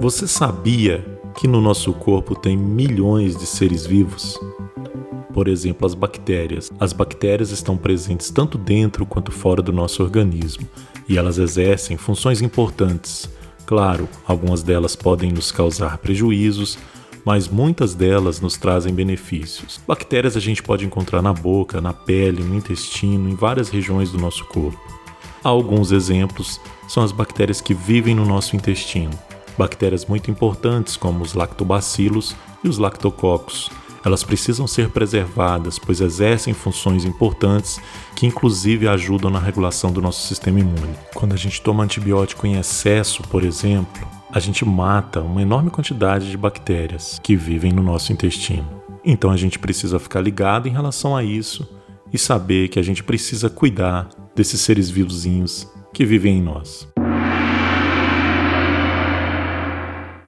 Você sabia que no nosso corpo tem milhões de seres vivos? Por exemplo, as bactérias. As bactérias estão presentes tanto dentro quanto fora do nosso organismo e elas exercem funções importantes. Claro, algumas delas podem nos causar prejuízos, mas muitas delas nos trazem benefícios. Bactérias a gente pode encontrar na boca, na pele, no intestino, em várias regiões do nosso corpo. Alguns exemplos são as bactérias que vivem no nosso intestino. Bactérias muito importantes como os lactobacilos e os lactococos. Elas precisam ser preservadas, pois exercem funções importantes que, inclusive, ajudam na regulação do nosso sistema imune. Quando a gente toma antibiótico em excesso, por exemplo, a gente mata uma enorme quantidade de bactérias que vivem no nosso intestino. Então a gente precisa ficar ligado em relação a isso e saber que a gente precisa cuidar desses seres vivozinhos que vivem em nós.